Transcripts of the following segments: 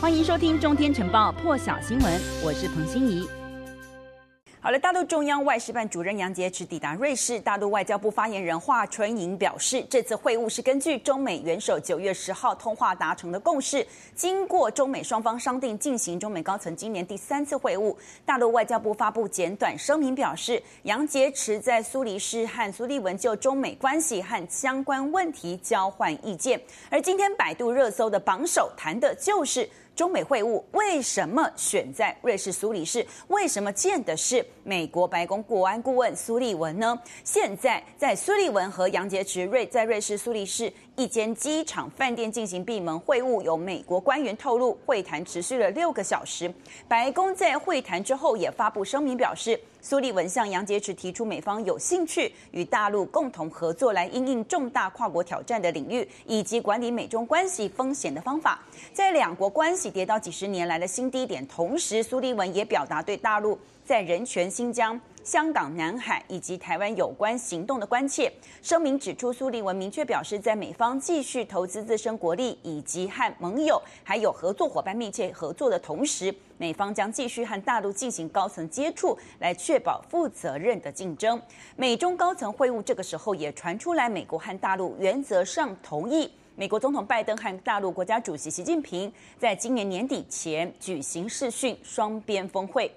欢迎收听《中天晨报》破晓新闻，我是彭欣怡。好了，大陆中央外事办主任杨洁篪抵达瑞士。大陆外交部发言人华春莹表示，这次会晤是根据中美元首九月十号通话达成的共识，经过中美双方商定进行中美高层今年第三次会晤。大陆外交部发布简短声明表示，杨洁篪在苏黎世和苏利文就中美关系和相关问题交换意见。而今天百度热搜的榜首谈的就是。中美会晤为什么选在瑞士苏黎世？为什么见的是美国白宫国安顾问苏利文呢？现在在苏利文和杨洁篪瑞在瑞士苏黎世一间机场饭店进行闭门会晤，有美国官员透露，会谈持续了六个小时。白宫在会谈之后也发布声明表示。苏利文向杨洁篪提出，美方有兴趣与大陆共同合作，来应应重大跨国挑战的领域，以及管理美中关系风险的方法。在两国关系跌到几十年来的新低点，同时苏利文也表达对大陆在人权、新疆。香港、南海以及台湾有关行动的关切。声明指出，苏利文明确表示，在美方继续投资自身国力以及和盟友还有合作伙伴密切合作的同时，美方将继续和大陆进行高层接触，来确保负责任的竞争。美中高层会晤这个时候也传出来，美国和大陆原则上同意，美国总统拜登和大陆国家主席习近平在今年年底前举行视讯双边峰会。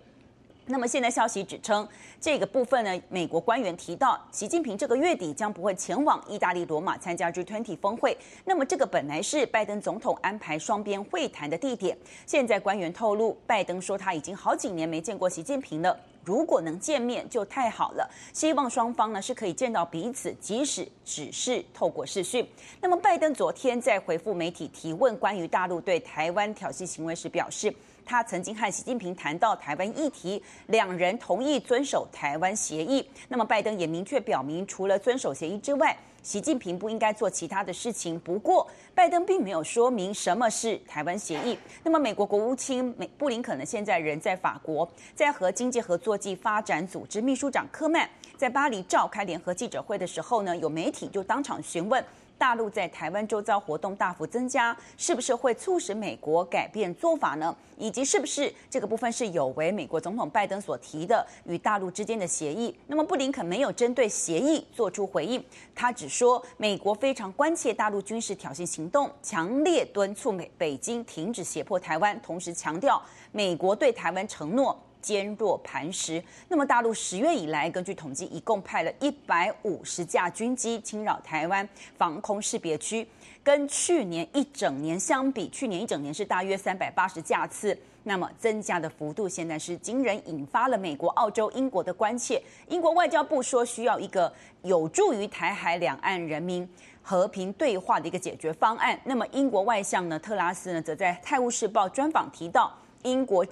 那么现在消息指称，这个部分呢，美国官员提到，习近平这个月底将不会前往意大利罗马参加 G20 峰会。那么这个本来是拜登总统安排双边会谈的地点，现在官员透露，拜登说他已经好几年没见过习近平了，如果能见面就太好了，希望双方呢是可以见到彼此，即使只是透过视讯。那么拜登昨天在回复媒体提问关于大陆对台湾挑衅行为时表示。他曾经和习近平谈到台湾议题，两人同意遵守台湾协议。那么拜登也明确表明，除了遵守协议之外，习近平不应该做其他的事情。不过，拜登并没有说明什么是台湾协议。那么，美国国务卿美布林肯呢，现在人在法国，在和经济合作暨发展组织秘书长科曼在巴黎召开联合记者会的时候呢，有媒体就当场询问。大陆在台湾周遭活动大幅增加，是不是会促使美国改变做法呢？以及是不是这个部分是有违美国总统拜登所提的与大陆之间的协议？那么布林肯没有针对协议做出回应，他只说美国非常关切大陆军事挑衅行动，强烈敦促美北京停止胁迫台湾，同时强调美国对台湾承诺。坚若磐石。那么，大陆十月以来，根据统计，一共派了一百五十架军机侵扰台湾防空识别区，跟去年一整年相比，去年一整年是大约三百八十架次。那么，增加的幅度现在是惊人，引发了美国、澳洲、英国的关切。英国外交部说，需要一个有助于台海两岸人民和平对话的一个解决方案。那么，英国外相呢，特拉斯呢，则在《泰晤士报》专访提到，英国。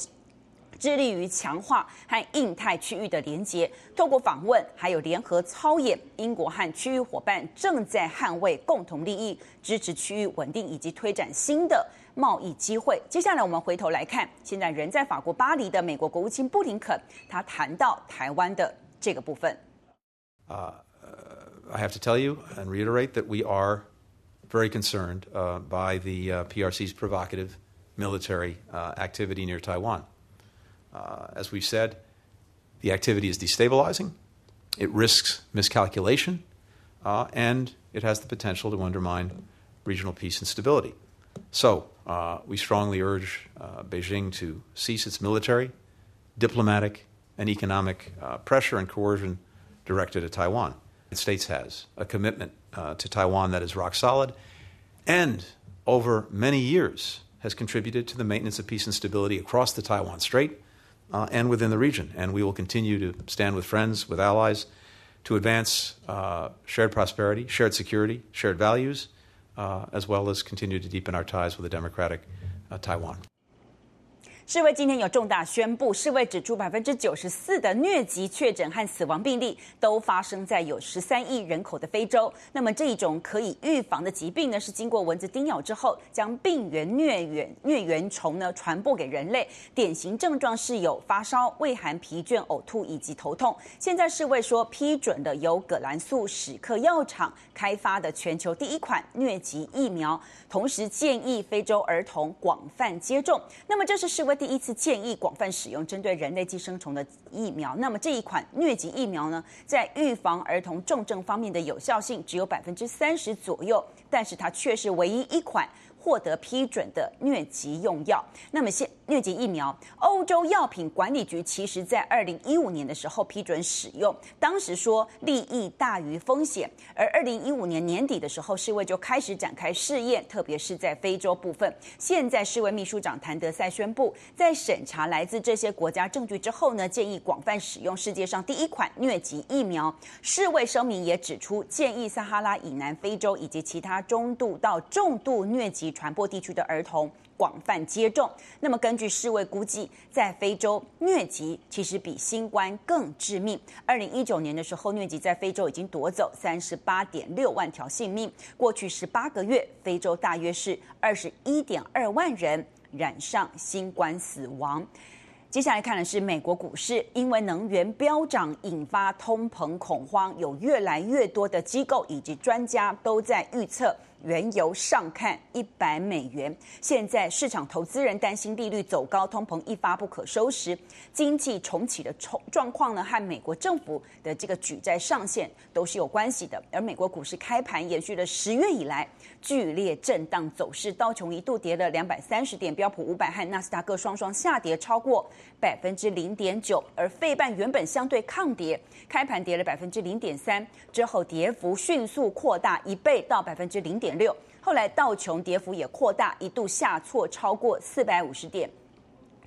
致力于强化和印太区域的连结，透过访问还有联合操演，英国和区域伙伴正在捍卫共同利益，支持区域稳定以及推展新的贸易机会。接下来我们回头来看，现在人在法国巴黎的美国国务卿布林肯，他谈到台湾的这个部分。Uh, I have to tell you and reiterate that we are very concerned by the PRC's provocative military activity near Taiwan. Uh, as we said, the activity is destabilizing, it risks miscalculation, uh, and it has the potential to undermine regional peace and stability. So, uh, we strongly urge uh, Beijing to cease its military, diplomatic, and economic uh, pressure and coercion directed at Taiwan. The United States has a commitment uh, to Taiwan that is rock solid and over many years has contributed to the maintenance of peace and stability across the Taiwan Strait uh, and within the region. And we will continue to stand with friends, with allies, to advance uh, shared prosperity, shared security, shared values, uh, as well as continue to deepen our ties with a democratic uh, Taiwan. 世卫今天有重大宣布，世卫指出百分之九十四的疟疾确诊和死亡病例都发生在有十三亿人口的非洲。那么这一种可以预防的疾病呢，是经过蚊子叮咬之后，将病原疟原疟原虫呢传播给人类。典型症状是有发烧、畏寒、疲倦、呕吐以及头痛。现在世卫说批准的由葛兰素史克药厂开发的全球第一款疟疾疫苗，同时建议非洲儿童广泛接种。那么这是世卫。第一次建议广泛使用针对人类寄生虫的疫苗。那么这一款疟疾疫苗呢，在预防儿童重症方面的有效性只有百分之三十左右，但是它却是唯一一款。获得批准的疟疾用药，那么现疟疾疫苗，欧洲药品管理局其实在二零一五年的时候批准使用，当时说利益大于风险，而二零一五年年底的时候，世卫就开始展开试验，特别是在非洲部分。现在世卫秘书长谭德赛宣布，在审查来自这些国家证据之后呢，建议广泛使用世界上第一款疟疾疫苗。世卫声明也指出，建议撒哈拉以南非洲以及其他中度到重度疟疾。传播地区的儿童广泛接种。那么，根据世卫估计，在非洲疟疾其实比新冠更致命。二零一九年的时候，疟疾在非洲已经夺走三十八点六万条性命。过去十八个月，非洲大约是二十一点二万人染上新冠死亡。接下来看的是美国股市，因为能源飙涨引发通膨恐慌，有越来越多的机构以及专家都在预测。原油上看一百美元，现在市场投资人担心利率走高，通膨一发不可收拾，经济重启的状状况呢，和美国政府的这个举债上限都是有关系的。而美国股市开盘延续了十月以来剧烈震荡走势，道琼一度跌了两百三十点，标普五百和纳斯达克双双下跌超过百分之零点九，而费半原本相对抗跌，开盘跌了百分之零点三，之后跌幅迅速扩大一倍到百分之零点。点六，后来道琼跌幅也扩大，一度下挫超过四百五十点。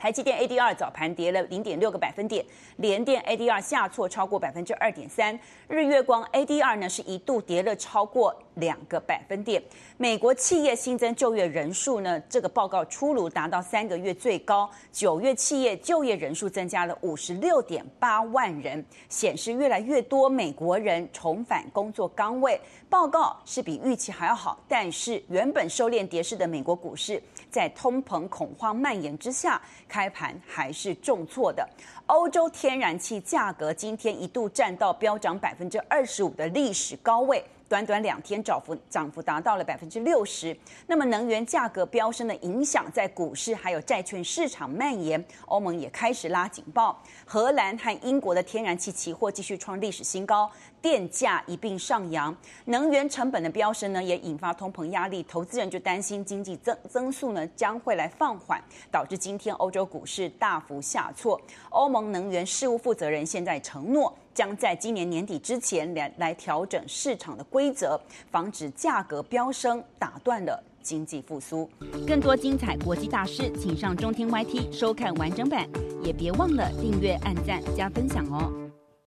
台积电 ADR 早盘跌了零点六个百分点，联电 ADR 下挫超过百分之二点三，日月光 ADR 呢是一度跌了超过两个百分点。美国企业新增就业人数呢，这个报告出炉达到三个月最高，九月企业就业人数增加了五十六点八万人，显示越来越多美国人重返工作岗位。报告是比预期还要好，但是原本收敛跌势的美国股市，在通膨恐慌蔓延之下。开盘还是重挫的，欧洲天然气价格今天一度占到飙涨百分之二十五的历史高位。短短两天涨幅涨幅达到了百分之六十，那么能源价格飙升的影响在股市还有债券市场蔓延，欧盟也开始拉警报。荷兰和英国的天然气期货继续创历史新高，电价一并上扬，能源成本的飙升呢也引发通膨压力，投资人就担心经济增增速呢将会来放缓，导致今天欧洲股市大幅下挫。欧盟能源事务负责人现在承诺。将在今年年底之前来来调整市场的规则，防止价格飙升，打断了经济复苏。更多精彩国际大师，请上中天 YT 收看完整版，也别忘了订阅、按赞、加分享哦。